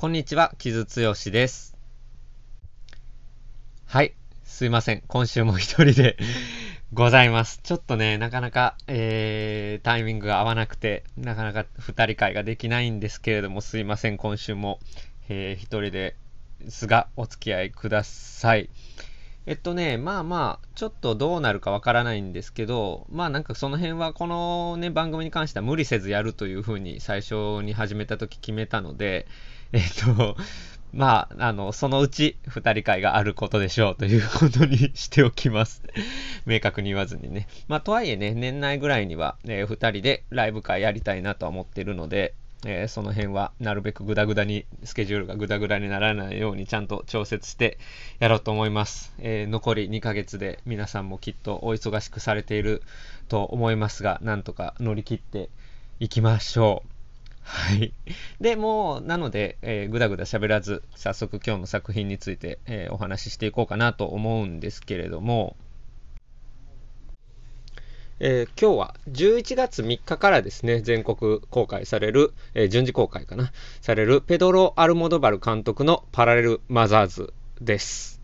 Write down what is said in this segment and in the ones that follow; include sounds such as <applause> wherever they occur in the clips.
こんにちは、木津剛です。はい、すいません。今週も一人で <laughs> ございます。ちょっとね、なかなか、えー、タイミングが合わなくて、なかなか二人会ができないんですけれども、すいません。今週も、えー、一人ですが、お付き合いください。えっとね、まあまあ、ちょっとどうなるかわからないんですけど、まあなんかその辺はこのね、番組に関しては無理せずやるというふうに最初に始めた時決めたので、<laughs> えっと、まあ、あの、そのうち二人会があることでしょうということにしておきます。<laughs> 明確に言わずにね。まあ、とはいえね、年内ぐらいには、えー、二人でライブ会やりたいなと思ってるので、えー、その辺はなるべくグダグダに、スケジュールがグダグダにならないようにちゃんと調節してやろうと思います。えー、残り2ヶ月で皆さんもきっとお忙しくされていると思いますが、なんとか乗り切っていきましょう。はい。で、もう、なので、えー、ぐだぐだ喋らず、早速今日の作品について、えー、お話ししていこうかなと思うんですけれども、えー、今日は11月3日からですね、全国公開される、えー、順次公開かな、されるペドロ・アルモドバル監督のパラレル・マザーズです。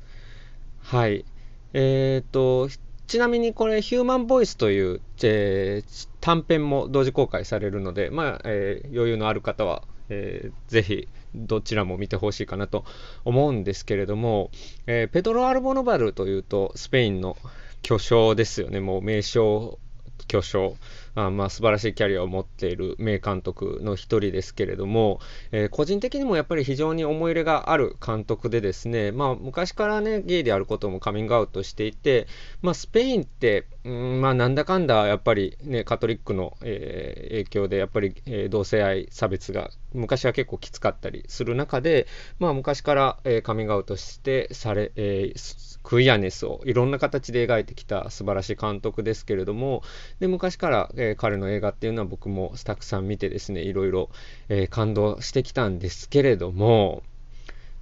はい。えっ、と、ちなみにこれ、ヒューマンボイスという、えー、短編も同時公開されるので、まあ、えー、余裕のある方は、えー、ぜひどちらも見てほしいかなと思うんですけれども、えー、ペドロ・アルボノバルというとスペインの巨匠ですよね、もう名将巨匠、あまあ素晴らしいキャリアを持っている名監督の一人ですけれども、えー、個人的にもやっぱり非常に思い入れがある監督でですね、まあ昔からね、ゲイであることもカミングアウトしていて、まあスペインって、うん、まあなんだかんだやっぱりね、カトリックの、えー、影響でやっぱり、えー、同性愛差別が昔は結構きつかったりする中で、まあ昔から、えー、カミングアウトしてされ、えークイアネスをいろんな形で描いてきた素晴らしい監督ですけれども、で昔から、えー、彼の映画っていうのは僕もたくさん見てですね、いろいろ、えー、感動してきたんですけれども、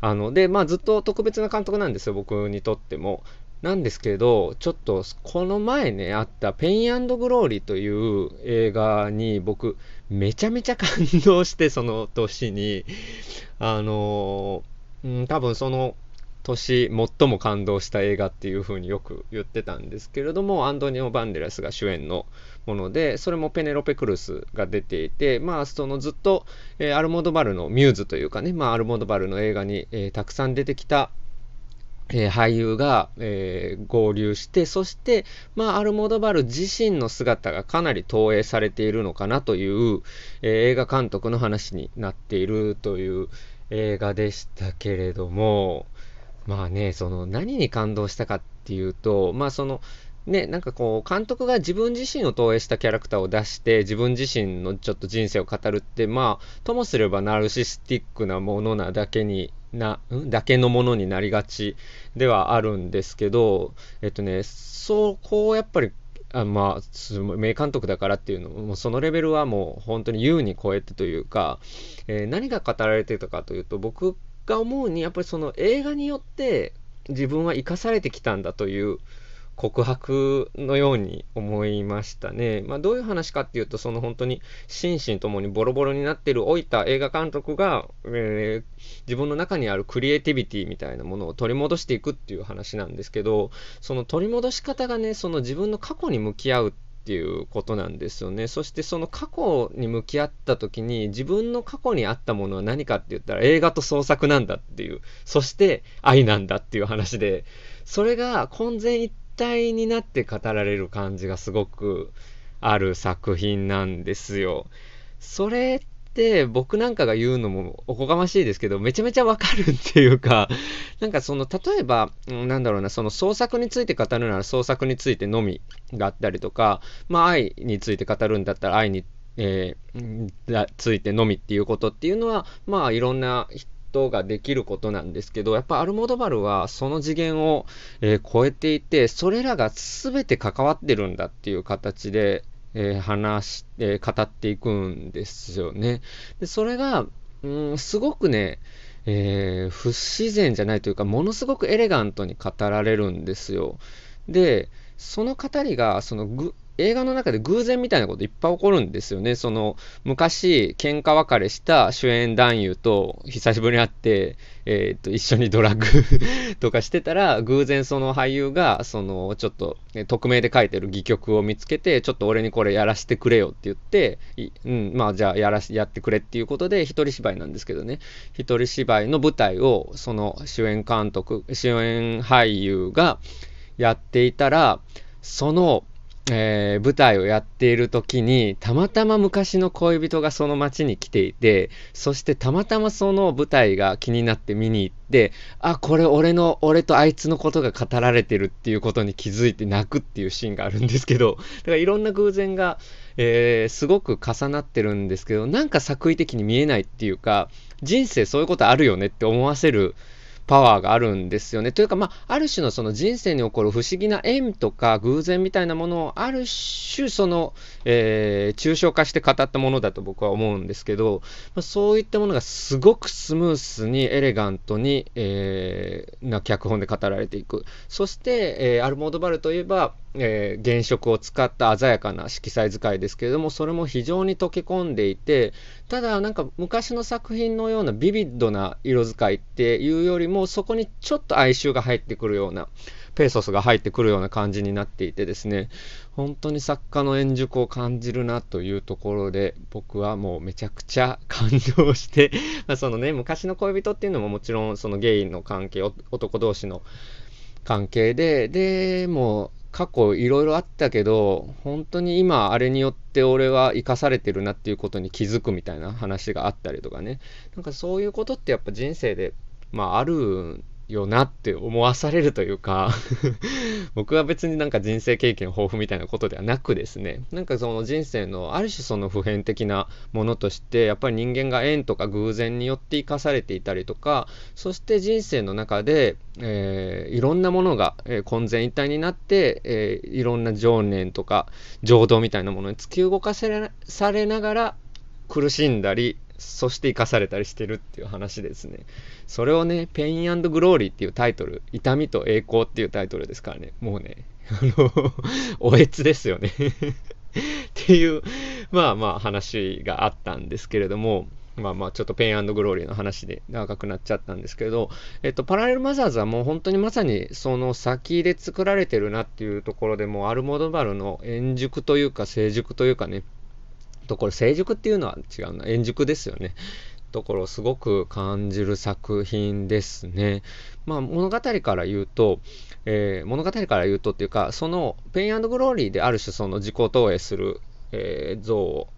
あの、で、まあずっと特別な監督なんですよ、僕にとっても。なんですけど、ちょっとこの前ね、あったペイングローリーという映画に僕めちゃめちゃ感動して、その年に、あのうん、多分その年最も感動した映画っていう風によく言ってたんですけれども、アントニオ・バンデラスが主演のもので、それもペネロペ・クルスが出ていて、まあ、そのずっと、えー、アルモドバルのミューズというかね、まあ、アルモドバルの映画に、えー、たくさん出てきたえー、俳優が、えー、合流して、そして、まあ、アルモドバル自身の姿がかなり投影されているのかなという、えー、映画監督の話になっているという映画でしたけれども、まあね、その何に感動したかっていうと、まあその、ね、なんかこう、監督が自分自身を投影したキャラクターを出して、自分自身のちょっと人生を語るって、まあ、ともすればナルシスティックなものなだけにな、ん？だけのものになりがちではあるんですけど、えっとね、そう、こうやっぱり、あまあ、名監督だからっていうのも、そのレベルはもう本当に優に超えてというか、えー、何が語られてたかというと、僕が思うに、やっぱりその映画によって自分は生かされてきたんだという告白のように思いましたね。まあ、どういう話かっていうと、その本当に心身ともにボロボロになっている老いた映画監督が、えー、自分の中にあるクリエイティビティみたいなものを取り戻していくっていう話なんですけど、その取り戻し方がね、その自分の過去に向き合うっていうことなんですよね。そしてその過去に向き合った時に自分の過去にあったものは何かって言ったら映画と創作なんだっていう、そして愛なんだっていう話で、それが混然一体になって語られる感じがすごくある作品なんですよ。それって僕なんかが言うのもおこがましいですけど、めちゃめちゃわかるっていうか、なんかその、例えば、なんだろうな、その創作について語るなら創作についてのみがあったりとか、まあ愛について語るんだったら愛に、えー、ついてのみっていうことっていうのは、まあいろんな人ができることなんですけど、やっぱアルモドバルはその次元を、えー、超えていて、それらが全て関わってるんだっていう形で、えー、話して、語っていくんですよね。で、それが、うん、すごくね、えー、不自然じゃないというか、ものすごくエレガントに語られるんですよ。で、その語りが、そのぐ、映画の中で偶然みたいなこといっぱい起こるんですよね。その、昔、喧嘩別れした主演男優と久しぶりに会って、えっ、と、一緒にドラッグ <laughs> とかしてたら、偶然その俳優が、その、ちょっと、匿名で書いてる戯曲を見つけて、ちょっと俺にこれやらせてくれよって言って、うん、まあじゃあやらやってくれっていうことで、一人芝居なんですけどね、一人芝居の舞台を、その主演監督、主演俳優がやっていたら、その、えー、舞台をやっている時に、たまたま昔の恋人がその街に来ていて、そしてたまたまその舞台が気になって見に行って、あ、これ俺の、俺とあいつのことが語られてるっていうことに気づいて泣くっていうシーンがあるんですけど、だからいろんな偶然が、えー、すごく重なってるんですけど、なんか作為的に見えないっていうか、人生そういうことあるよねって思わせる、パワーがあるんですよね。というか、まあ、ある種のその人生に起こる不思議な縁とか偶然みたいなものを、ある種、その、えー、抽象化して語ったものだと僕は思うんですけど、まあ、そういったものがすごくスムースに、エレガントに、えー、な脚本で語られていく。そして、えー、アルモードバルといえば、えー、原色を使った鮮やかな色彩使いですけれども、それも非常に溶け込んでいて、ただなんか昔の作品のようなビビッドな色使いっていうよりも、そこにちょっと哀愁が入ってくるような、ペーソスが入ってくるような感じになっていてですね、本当に作家の円熟を感じるなというところで、僕はもうめちゃくちゃ感動して <laughs> まそのね、昔の恋人っていうのももちろんそのゲイの関係、男同士の関係で、で、もう過去いろいろあったけど、本当に今あれによって俺は生かされてるなっていうことに気づくみたいな話があったりとかね。なんかそういうことってやっぱ人生で、まああるよなって思わされるというか <laughs> 僕は別になんか人生経験豊富みたいなことではなくですね、なんかその人生のある種その普遍的なものとして、やっぱり人間が縁とか偶然によって生かされていたりとか、そして人生の中で、えー、いろんなものが、えー、混然一体になって、えー、いろんな情念とか情動みたいなものに突き動かせされながら苦しんだり、そして生かされたりしてるっていう話ですね。それをね、ペイングローリーっていうタイトル、痛みと栄光っていうタイトルですからね、もうね、あの <laughs> おえつですよね <laughs> っていう、まあまあ話があったんですけれども、まあまあちょっとペイングローリーの話で長くなっちゃったんですけど、えっと、パラレルマザーズはもう本当にまさにその先で作られてるなっていうところでもうアルモドバルの円熟というか成熟というかね、ところ、成熟っていうのは違うな、円熟ですよね。ところすごく感じる作品ですね。まあ物語から言うと、えー、物語から言うとっていうか、そのペイングローリーである種その自己投影する、えー、像を、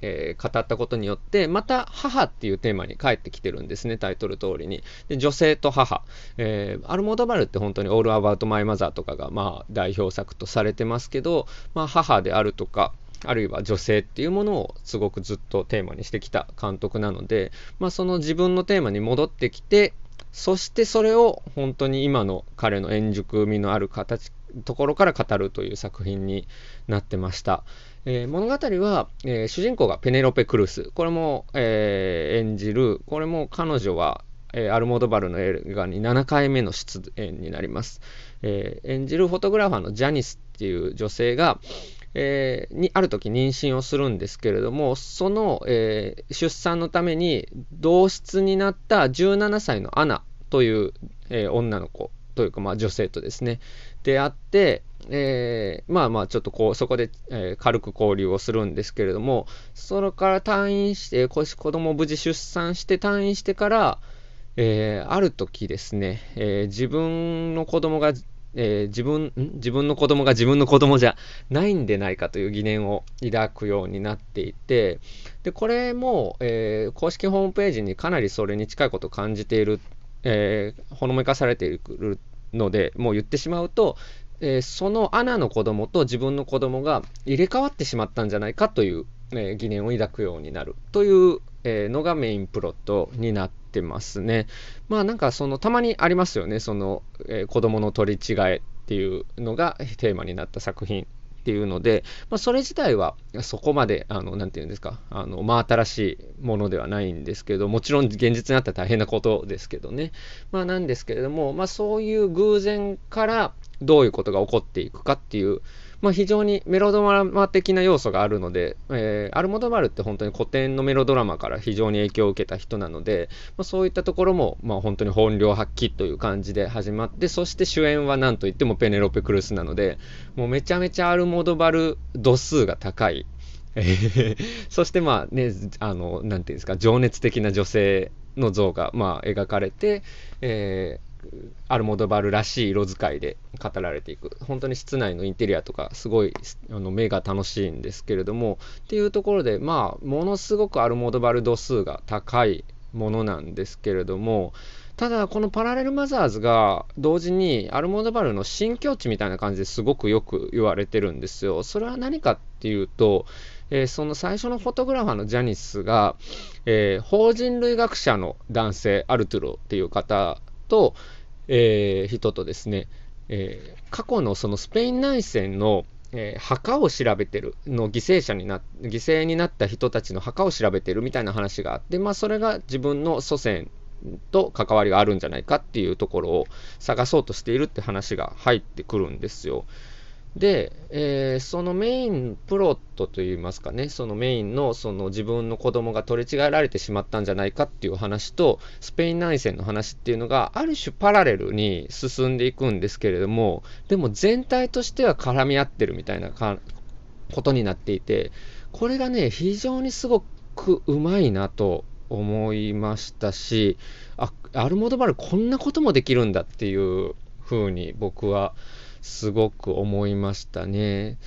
えー、語ったことによって、また母っていうテーマに帰ってきてるんですね、タイトル通りに。で女性と母、えー、アルモードバルって本当にオールアバウトマイマザーとかがまあ代表作とされてますけど、まあ母であるとか、あるいは女性っていうものをすごくずっとテーマにしてきた監督なので、まあ、その自分のテーマに戻ってきて、そしてそれを本当に今の彼の円熟味のある形、ところから語るという作品になってました。えー、物語は、えー、主人公がペネロペ・クルス。これも、えー、演じる、これも彼女は、えアルモドバルの映画に7回目の出演になります。え演じるフォトグラファーのジャニスっていう女性が、えー、にある時妊娠をするんですけれども、その、えー、出産のために同室になった17歳のアナという、えー、女の子というか、まあ、女性とですね、出会って、え、まあまあちょっとこうそこで、え、軽く交流をするんですけれどもそれから退院して子供を無事出産して退院してから、え、ある時ですね、え自分の子供がえー、自分、自分の子供が自分の子供じゃないんでないかという疑念を抱くようになっていて、で、これも、えー、公式ホームページにかなりそれに近いことを感じている、えー、ほのめかされているので、もう言ってしまうと、え、そのアナの子供と自分の子供が入れ替わってしまったんじゃないかという、え、疑念を抱くようになるという、えー、のがメインプロットになってますね。まあなんかそのたまにありますよね、その、えー、子供の取り違えっていうのがテーマになった作品っていうので、まあ、それ自体はそこまで、あの、なていうんですか、あの、まあ、新しいものではないんですけど、もちろん現実になったら大変なことですけどね。まあ、なんですけれども、まあ、そういう偶然からどういうことが起こっていくかっていうまあ、非常にメロドラマ的な要素があるので、えー、アルモドバルって本当に古典のメロドラマから非常に影響を受けた人なので、まあ、そういったところも、まあ、本当に本領発揮という感じで始まってそして主演は何といってもペネロペ・クルスなのでもうめちゃめちゃアルモドバル度数が高い。<laughs> そしてまあね、あの、なんていうんですか、情熱的な女性の像がまあ描かれて、えーアルモドバルらしい色使いで語られていく本当に室内のインテリアとかすごいあの目が楽しいんですけれどもっていうところでまあものすごくアルモドバル度数が高いものなんですけれどもただこのパラレルマザーズが同時にアルモドバルの新境地みたいな感じですごくよく言われてるんですよ。それは何かっていうと、えー、その最初のフォトグラファーのジャニスが、えー、法人類学者の男性アルトゥロっていう方と、えー、人とですね、えー、過去のそのスペイン内戦の、えー、墓を調べてるの犠牲者にな犠牲になった人たちの墓を調べてるみたいな話があって、まあ、それが自分の祖先と関わりがあるんじゃないかっていうところを探そうとしているって話が入ってくるんですよ。で、えー、そのメインプロットといいますかね、そのメインのその自分の子供が取り違えられてしまったんじゃないかっていう話と、スペイン内戦の話っていうのが、ある種パラレルに進んでいくんですけれども、でも全体としては絡み合ってるみたいなことになっていて、これがね、非常にすごくうまいなと思いましたし、あ、アルモドバルこんなこともできるんだっていう風に僕は、すごく思いましたね。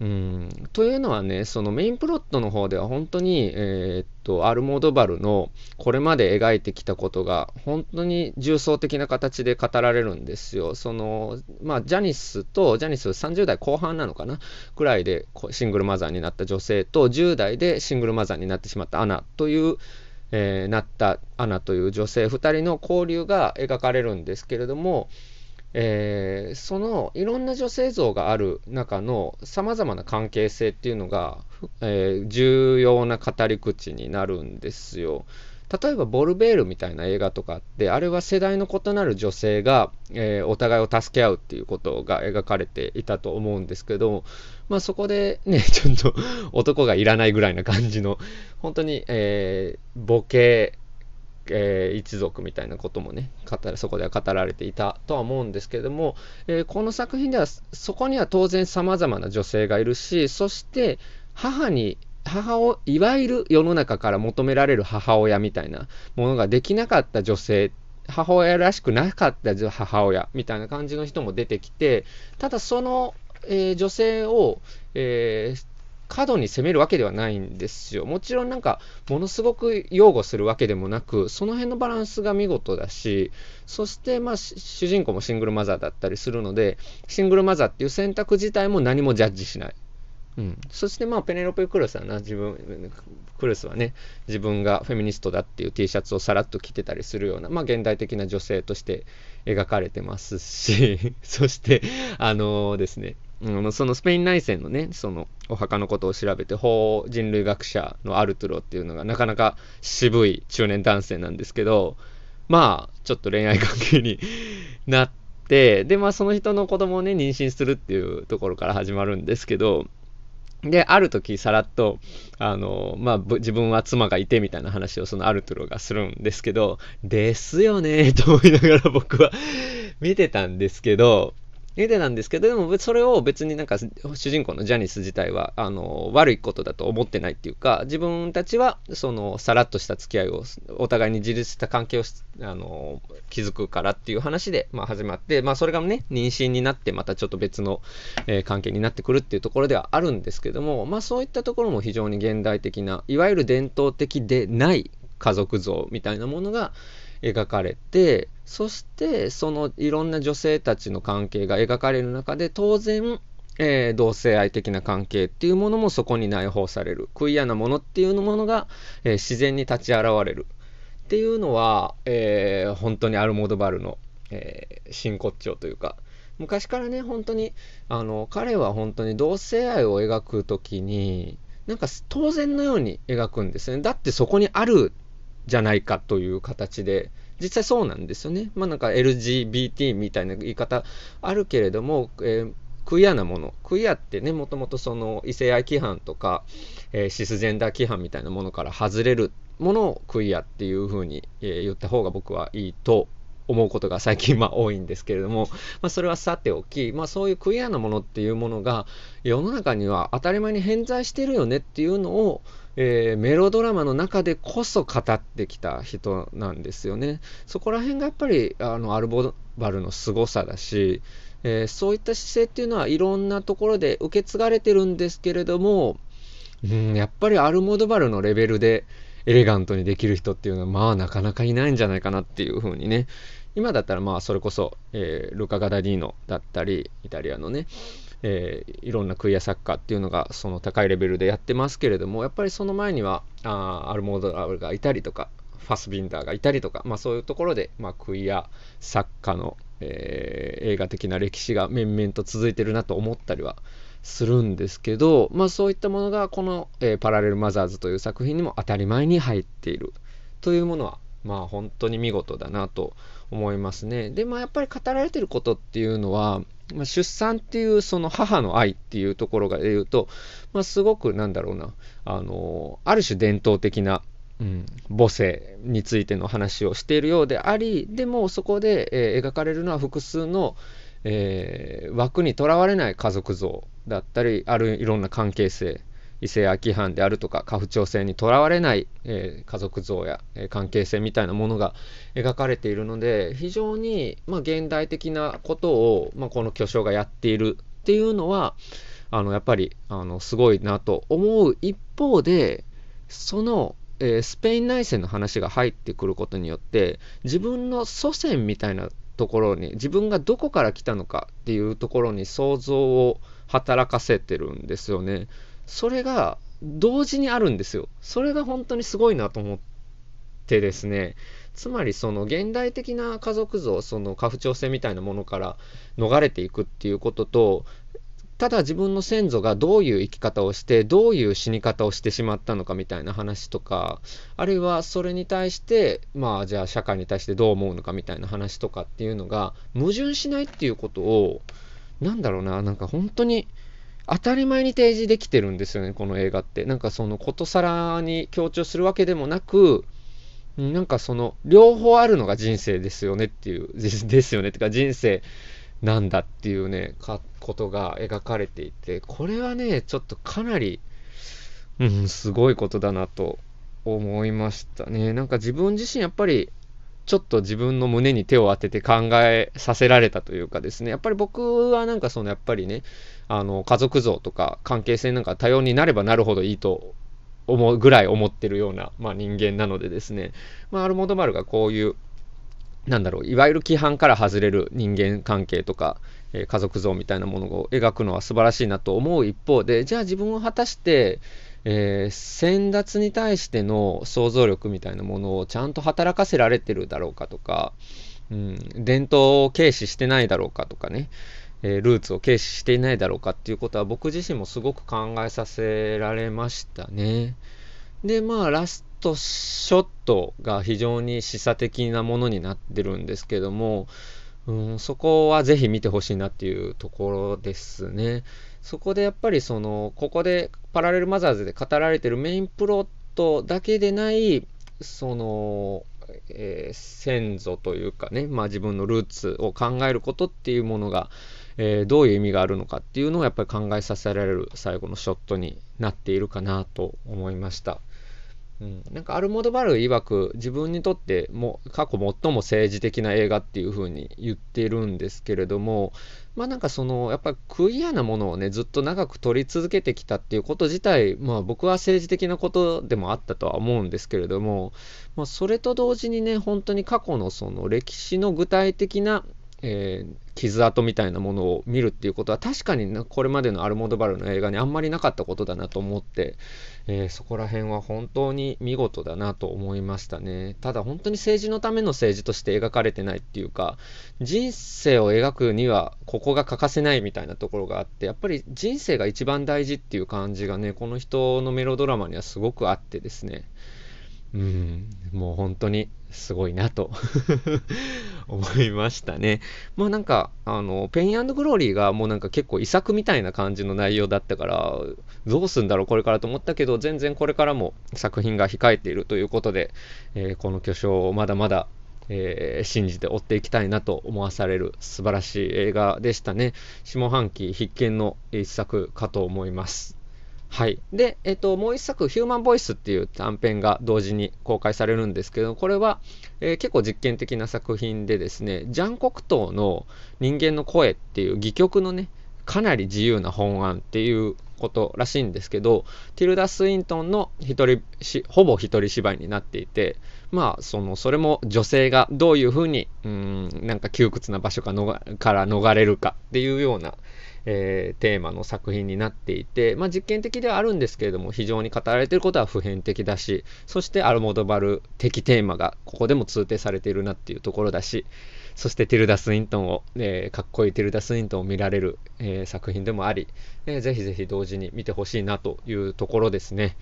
うん、というのはね、そのメインプロットの方では本当に、えー、っと、アルモードバルのこれまで描いてきたことが本当に重層的な形で語られるんですよ。その、まあ、ジャニスと、ジャニス30代後半なのかな？くらいでシングルマザーになった女性と、10代でシングルマザーになってしまったアナという、えー、なったアナという女性2人の交流が描かれるんですけれども、えー、そのいろんな女性像がある中のさまざまな関係性っていうのが、えー、重要な語り口になるんですよ。例えばボルベールみたいな映画とかってあれは世代の異なる女性が、えー、お互いを助け合うっていうことが描かれていたと思うんですけど、まあ、そこでねちょっと男がいらないぐらいな感じの本当に、えー、ボケえー、一族みたいなこともね語そこでは語られていたとは思うんですけれども、えー、この作品ではそこには当然さまざまな女性がいるしそして母に母をいわゆる世の中から求められる母親みたいなものができなかった女性母親らしくなかった母親みたいな感じの人も出てきてただその、えー、女性を、えー、過度に攻めるわけではないんですよ。もちろんなんか、ものすごく擁護するわけでもなく、その辺のバランスが見事だし、そしてまあ、主人公もシングルマザーだったりするので、シングルマザーっていう選択自体も何もジャッジしない。うん、そしてまあペネロペ・クルスはな自分クルスはね自分がフェミニストだっていう T シャツをさらっと着てたりするような、まあ、現代的な女性として描かれてますし <laughs> そしてあの、ですねうん、そのスペイン内戦のね、そのお墓のことを調べて、法人類学者のアルトゥロっていうのがなかなか渋い中年男性なんですけど、まあ、ちょっと恋愛関係になって、で、まあその人の子供をね、妊娠するっていうところから始まるんですけど、で、ある時さらっと、あの、まあ、自分は妻がいてみたいな話をそのアルトゥロがするんですけど、ですよね、と思いながら僕は見てたんですけど、絵でなんですけど、でもそれを別になんか主人公のジャニス自体はあの悪いことだと思ってないっていうか、自分たちはそのさらっとした付き合いを、お互いに自立した関係をあの築くからっていう話で、まあ、始まって、まあ、それがね、妊娠になってまたちょっと別の、えー、関係になってくるっていうところではあるんですけども、まあ、そういったところも非常に現代的な、いわゆる伝統的でない家族像みたいなものが、描かれてそしてそのいろんな女性たちの関係が描かれる中で当然、えー、同性愛的な関係っていうものもそこに内包される。クイアなものっていうものが、えー、自然に立ち現れる。っていうのは、えー、本当にアルモドバルの、え真骨頂というか。昔からね本当にあの彼は本当に同性愛を描く時になんか当然のように描くんですね。だってそこにあるじゃないかという形で、実際そうなんですよね。まあなんか LGBT みたいな言い方あるけれども、えー、クイアなものクイアってねもともとその異性愛規範とか、えー、シスジェンダー規範みたいなものから外れるものをクイアっていうふうに、えー、言った方が僕はいいと思うことが最近まあ多いんですけれども、まあ、それはさておき、まあ、そういうクイアなものっていうものが世の中には当たり前に偏在してるよねっていうのを、えー、メロドラマの中でこそ語ってきた人なんですよね。そこら辺がやっぱりあのアルボバルの凄さだし、えー、そういった姿勢っていうのはいろんなところで受け継がれてるんですけれども、うん、やっぱりアルモドバルのレベルでエレガントにできる人っていうのはまあなかなかいないんじゃないかなっていうふうにね。今だったらまあそれこそ、えー、ルカ・ガダディーノだったりイタリアのね、えー、いろんなクイア作家っていうのがその高いレベルでやってますけれどもやっぱりその前にはあアルモードラルがいたりとかファスビンダーがいたりとか、まあ、そういうところで、まあ、クイア作家の、えー、映画的な歴史が面々と続いてるなと思ったりはするんですけど、まあ、そういったものがこの、えー、パラレルマザーズという作品にも当たり前に入っているというものは、まあ、本当に見事だなと思いますね。で、まあ、やっぱり語られてることっていうのは、まあ、出産っていうその母の愛っていうところが言うと、まあ、すごくなんだろうな、あの、ある種伝統的な、うん、母性についての話をしているようであり、でもそこで、えー、描かれるのは複数の、えー、枠にとらわれない家族像だったり、あるいろんな関係性、異性空き犯であるとか家父長制にとらわれない、えー、家族像や、えー、関係性みたいなものが描かれているので非常に、まあ、現代的なことを、まあ、この巨匠がやっているっていうのはあのやっぱりあのすごいなと思う一方でその、えー、スペイン内戦の話が入ってくることによって自分の祖先みたいなところに自分がどこから来たのかっていうところに想像を働かせてるんですよね。それが同時にあるんですよ。それが本当にすごいなと思ってですね、つまりその現代的な家族像、その家父長制みたいなものから逃れていくっていうことと、ただ自分の先祖がどういう生き方をして、どういう死に方をしてしまったのかみたいな話とか、あるいはそれに対して、まあじゃあ社会に対してどう思うのかみたいな話とかっていうのが矛盾しないっていうことを、なんだろうな、なんか本当に、当たり前に提示できてるんですよね、この映画って。なんかそのことさらに強調するわけでもなく、なんかその両方あるのが人生ですよねっていう、<laughs> ですよねってか人生なんだっていうね、かことが描かれていて、これはね、ちょっとかなり、うん、すごいことだなと思いましたね。なんか自分自身やっぱりちょっと自分の胸に手を当てて考えさせられたというかですね、やっぱり僕はなんかそのやっぱりね、あの家族像とか関係性なんか多様になればなるほどいいと思うぐらい思ってるような、まあ、人間なのでですね、まあ、アルモドバルがこういう、なんだろう、いわゆる規範から外れる人間関係とか、えー、家族像みたいなものを描くのは素晴らしいなと思う一方で、じゃあ自分を果たして、えー、先達に対しての想像力みたいなものをちゃんと働かせられてるだろうかとか、うん、伝統を軽視してないだろうかとかね、えー、ルーツを軽視していないだろうかっていうことは僕自身もすごく考えさせられましたね。で、まあ、ラストショットが非常に示唆的なものになってるんですけども、うん、そこはぜひ見てほしいなっていうところですね。そこでやっぱりその、ここでパラレルマザーズで語られてるメインプロットだけでない、その、えー、先祖というかね、まあ自分のルーツを考えることっていうものが、えー、どういう意味があるのかっていうのをやっぱり考えさせられる最後のショットになっているかなと思いました。うん、なんかアルモドバル曰く自分にとっても過去最も政治的な映画っていう風に言ってるんですけれどもまあなんかそのやっぱりクイアなものをねずっと長く撮り続けてきたっていうこと自体まあ僕は政治的なことでもあったとは思うんですけれども、まあ、それと同時にね本当に過去のその歴史の具体的なえー、傷跡みたいなものを見るっていうことは確かにこれまでのアルモドバルの映画にあんまりなかったことだなと思って、えー、そこら辺は本当に見事だなと思いましたね。ただ本当に政治のための政治として描かれてないっていうか人生を描くにはここが欠かせないみたいなところがあってやっぱり人生が一番大事っていう感じがねこの人のメロドラマにはすごくあってですね。うん、もう本当にすごいなと <laughs> 思いましたね。まあなんか、あの、ペイングローリーがもうなんか結構遺作みたいな感じの内容だったから、どうすんだろうこれからと思ったけど、全然これからも作品が控えているということで、えー、この巨匠をまだまだえー、信じて追っていきたいなと思わされる素晴らしい映画でしたね。下半期必見の一作かと思います。はい。で、えっ、と、もう一作、ヒューマンボイスっていう短編が同時に公開されるんですけど、これは、えー、結構実験的な作品でですね、ジャン・コクトーの人間の声っていう戯曲のね、かなり自由な本案っていうことらしいんですけど、ティルダ・スウィントンの一人し、ほぼ一人芝居になっていて、まあ、その、それも女性がどういうふうに、うん、なんか窮屈な場所かのがから逃れるかっていうような、えー、テーマの作品になっていて、まあ、実験的ではあるんですけれども、非常に語られていることは普遍的だし、そしてアルモドバル的テーマがここでも通底されているなっていうところだし、そしてティルダ・スイントンを、えー、かっこいいティルダ・スイントンを見られる、えー、作品でもあり、えー、ぜひぜひ同時に見てほしいなというところですね。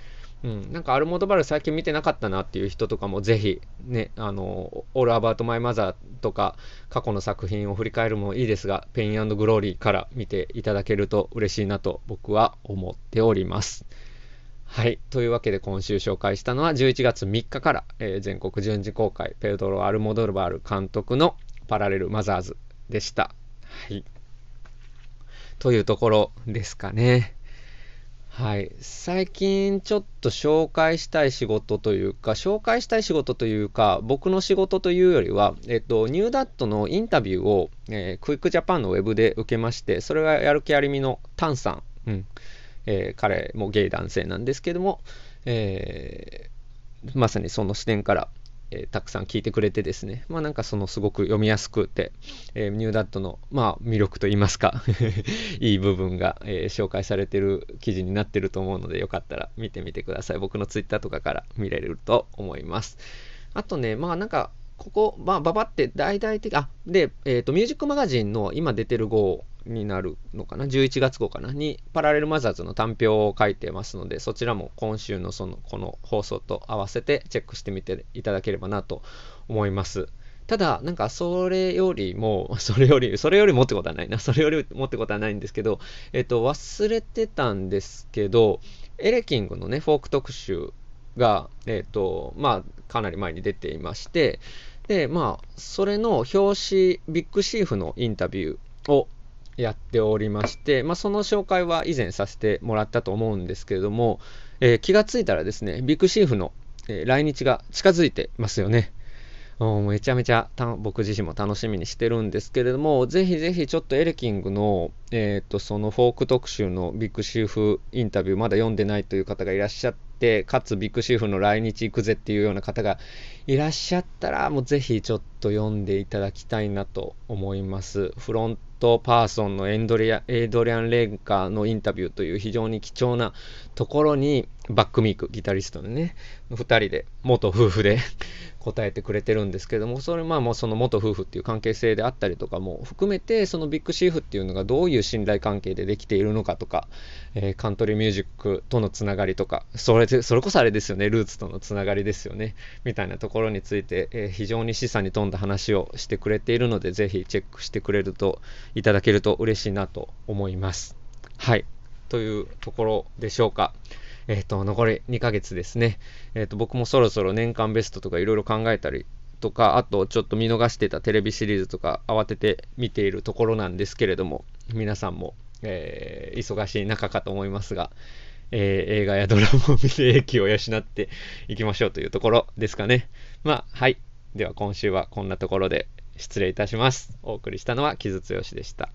うん、なんかアルモドバル最近見てなかったなっていう人とかもぜひね、あの、オールアバウトマイマザーとか過去の作品を振り返るもいいですが、ペイングローリーから見ていただけると嬉しいなと僕は思っております。はい。というわけで今週紹介したのは11月3日から、えー、全国順次公開、ペドロ・アルモドルバール監督のパラレル・マザーズでした。はい。というところですかね。はい。最近ちょっと紹介したい仕事というか、紹介したい仕事というか、僕の仕事というよりは、えっと、ニューダットのインタビューを、えー、クイックジャパンのウェブで受けまして、それはやる気ありみのタンさん、うん、えー、彼もゲイ男性なんですけども、えー、まさにその視点から、えー、たくさん聞いてくれてですね、まあなんかそのすごく読みやすくて、えー、ニューダットの、まあ魅力といいますか <laughs> いい部分が、えー、紹介されてる記事になってると思うので、よかったら見てみてください。僕のツイッターとかから見れると思います。あとね、まあなんか、ここ、まあ、ばばって大々的、あ、で、えっ、ー、と、ミュージックマガジンの今出てる号になるのかな、11月号かな、に、パラレルマザーズの単表を書いてますので、そちらも今週のその、この放送と合わせてチェックしてみていただければなと思います。ただ、なんか、それよりも、<laughs> それより、それよりもってことはないな。それよりもってことはないんですけど、えっと、忘れてたんですけど、エレキングのね、フォーク特集が、えっと、まあ、かなり前に出ていまして、で、まあ、それの表紙、ビッグシーフのインタビューをやっておりまして、まあ、その紹介は以前させてもらったと思うんですけれども、えー、気がついたらですね、ビッグシーフの、え、来日が近づいてますよね。めちゃめちゃ僕自身も楽しみにしてるんですけれども、ぜひぜひちょっとエレキングの、えっ、ー、と、そのフォーク特集のビッグシーフインタビューまだ読んでないという方がいらっしゃって、かつビッグシーフの来日行くぜっていうような方がいらっしゃったら、もうぜひちょっと読んでいただきたいなと思います。フロントパーソンのエンドリアエイドリアン・レンカーのインタビューという非常に貴重なところにバックミーク、ギタリストのね、2人で、元夫婦で <laughs> 答えてくれてるんですけども、それまあもうその元夫婦っていう関係性であったりとかも含めて、そのビッグシーフっていうのがどういう信頼関係でできているのかとか、えー、カントリーミュージックとのつながりとか、それそれこそあれですよね、ルーツとのつながりですよね、みたいなところについて、えー、非常に示唆に富んだ話をしてくれているので、ぜひチェックしてくれると、いただけると嬉しいなと思います。はい。というところでしょうか。えっ、ー、と、残り2ヶ月ですね。えっ、ー、と、僕もそろそろ年間ベストとかいろいろ考えたりとか、あとちょっと見逃してたテレビシリーズとか慌てて見ているところなんですけれども、皆さんも、えー、忙しい中かと思いますが、えー、映画やドラマを見て英気を養っていきましょうというところですかね。まあ、はい。では今週はこんなところで失礼いたします。お送りしたのは木津剛でした。